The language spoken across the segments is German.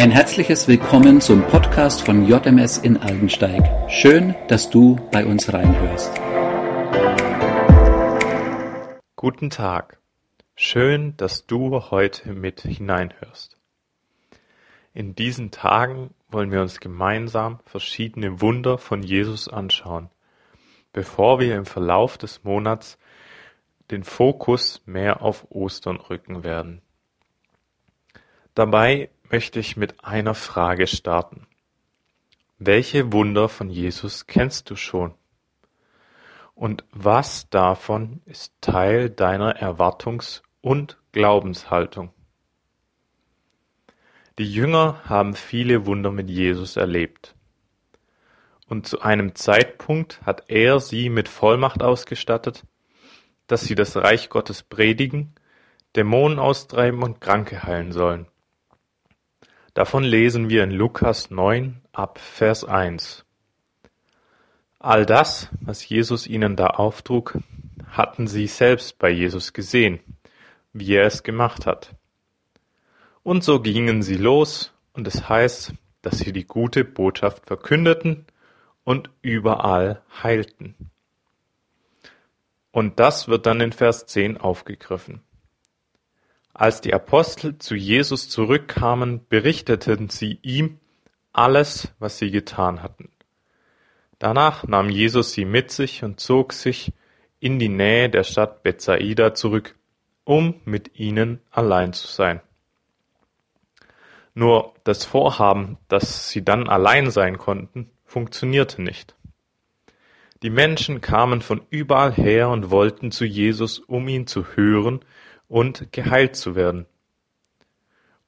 Ein herzliches Willkommen zum Podcast von JMS in Aldensteig. Schön, dass du bei uns reinhörst. Guten Tag. Schön, dass du heute mit hineinhörst. In diesen Tagen wollen wir uns gemeinsam verschiedene Wunder von Jesus anschauen, bevor wir im Verlauf des Monats den Fokus mehr auf Ostern rücken werden. Dabei möchte ich mit einer Frage starten. Welche Wunder von Jesus kennst du schon? Und was davon ist Teil deiner Erwartungs- und Glaubenshaltung? Die Jünger haben viele Wunder mit Jesus erlebt. Und zu einem Zeitpunkt hat er sie mit Vollmacht ausgestattet, dass sie das Reich Gottes predigen, Dämonen austreiben und Kranke heilen sollen. Davon lesen wir in Lukas 9 ab Vers 1. All das, was Jesus ihnen da auftrug, hatten sie selbst bei Jesus gesehen, wie er es gemacht hat. Und so gingen sie los, und es heißt, dass sie die gute Botschaft verkündeten und überall heilten. Und das wird dann in Vers 10 aufgegriffen. Als die Apostel zu Jesus zurückkamen, berichteten sie ihm alles, was sie getan hatten. Danach nahm Jesus sie mit sich und zog sich in die Nähe der Stadt Bethsaida zurück, um mit ihnen allein zu sein. Nur das Vorhaben, dass sie dann allein sein konnten, funktionierte nicht. Die Menschen kamen von überall her und wollten zu Jesus, um ihn zu hören und geheilt zu werden.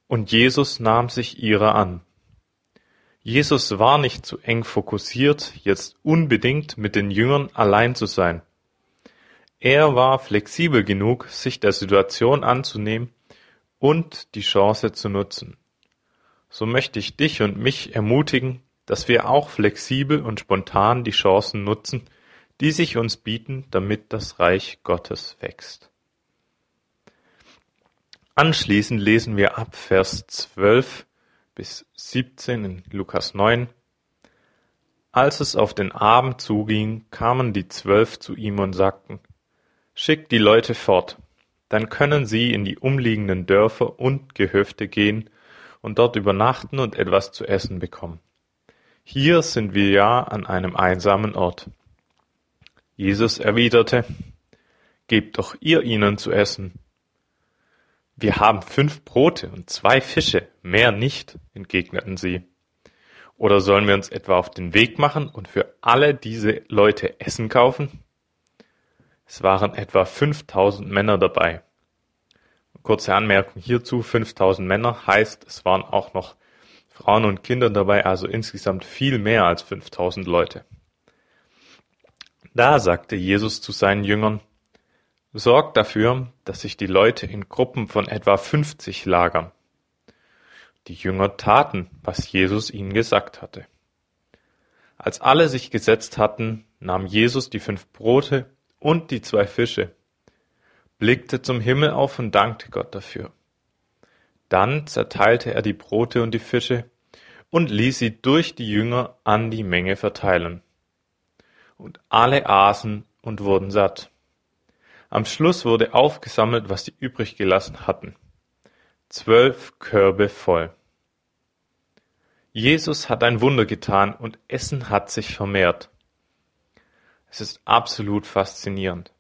Und Jesus nahm sich ihrer an. Jesus war nicht zu eng fokussiert, jetzt unbedingt mit den Jüngern allein zu sein. Er war flexibel genug, sich der Situation anzunehmen und die Chance zu nutzen. So möchte ich dich und mich ermutigen, dass wir auch flexibel und spontan die Chancen nutzen, die sich uns bieten, damit das Reich Gottes wächst. Anschließend lesen wir ab Vers 12 bis 17 in Lukas 9. Als es auf den Abend zuging, kamen die Zwölf zu ihm und sagten, Schickt die Leute fort, dann können sie in die umliegenden Dörfer und Gehöfte gehen und dort übernachten und etwas zu essen bekommen. Hier sind wir ja an einem einsamen Ort. Jesus erwiderte, Gebt doch ihr ihnen zu essen. Wir haben fünf Brote und zwei Fische, mehr nicht, entgegneten sie. Oder sollen wir uns etwa auf den Weg machen und für alle diese Leute Essen kaufen? Es waren etwa 5000 Männer dabei. Kurze Anmerkung hierzu, 5000 Männer heißt, es waren auch noch Frauen und Kinder dabei, also insgesamt viel mehr als 5000 Leute. Da sagte Jesus zu seinen Jüngern, Sorgt dafür, dass sich die Leute in Gruppen von etwa 50 lagern. Die Jünger taten, was Jesus ihnen gesagt hatte. Als alle sich gesetzt hatten, nahm Jesus die fünf Brote und die zwei Fische, blickte zum Himmel auf und dankte Gott dafür. Dann zerteilte er die Brote und die Fische und ließ sie durch die Jünger an die Menge verteilen. Und alle aßen und wurden satt. Am Schluss wurde aufgesammelt, was sie übrig gelassen hatten. Zwölf Körbe voll. Jesus hat ein Wunder getan und Essen hat sich vermehrt. Es ist absolut faszinierend.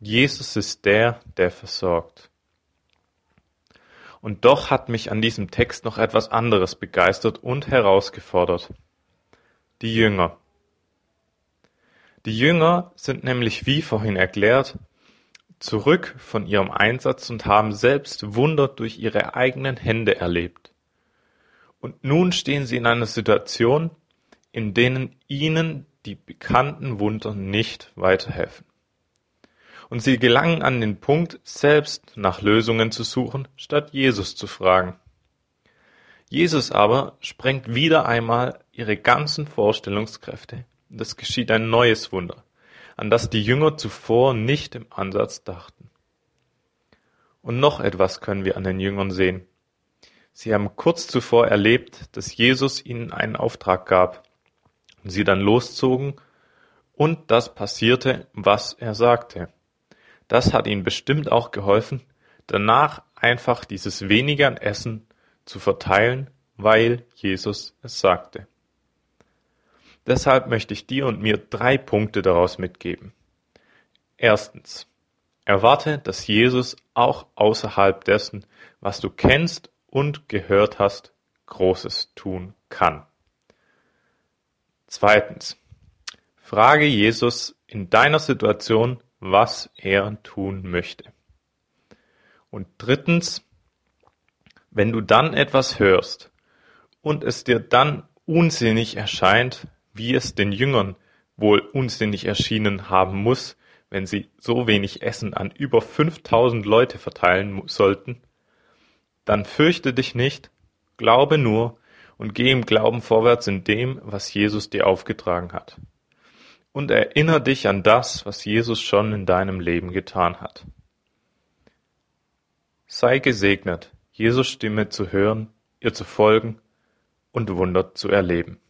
Jesus ist der, der versorgt. Und doch hat mich an diesem Text noch etwas anderes begeistert und herausgefordert. Die Jünger. Die Jünger sind nämlich, wie vorhin erklärt, zurück von ihrem Einsatz und haben selbst Wunder durch ihre eigenen Hände erlebt. Und nun stehen sie in einer Situation, in denen ihnen die bekannten Wunder nicht weiterhelfen. Und sie gelangen an den Punkt, selbst nach Lösungen zu suchen, statt Jesus zu fragen. Jesus aber sprengt wieder einmal ihre ganzen Vorstellungskräfte. Es geschieht ein neues Wunder an das die Jünger zuvor nicht im Ansatz dachten. Und noch etwas können wir an den Jüngern sehen. Sie haben kurz zuvor erlebt, dass Jesus ihnen einen Auftrag gab und sie dann loszogen und das passierte, was er sagte. Das hat ihnen bestimmt auch geholfen, danach einfach dieses weniger an Essen zu verteilen, weil Jesus es sagte. Deshalb möchte ich dir und mir drei Punkte daraus mitgeben. Erstens. Erwarte, dass Jesus auch außerhalb dessen, was du kennst und gehört hast, Großes tun kann. Zweitens. Frage Jesus in deiner Situation, was er tun möchte. Und drittens, wenn du dann etwas hörst und es dir dann unsinnig erscheint, wie es den Jüngern wohl unsinnig erschienen haben muss, wenn sie so wenig Essen an über 5000 Leute verteilen sollten, dann fürchte dich nicht, glaube nur und geh im Glauben vorwärts in dem, was Jesus dir aufgetragen hat. Und erinnere dich an das, was Jesus schon in deinem Leben getan hat. Sei gesegnet, Jesus Stimme zu hören, ihr zu folgen und Wunder zu erleben.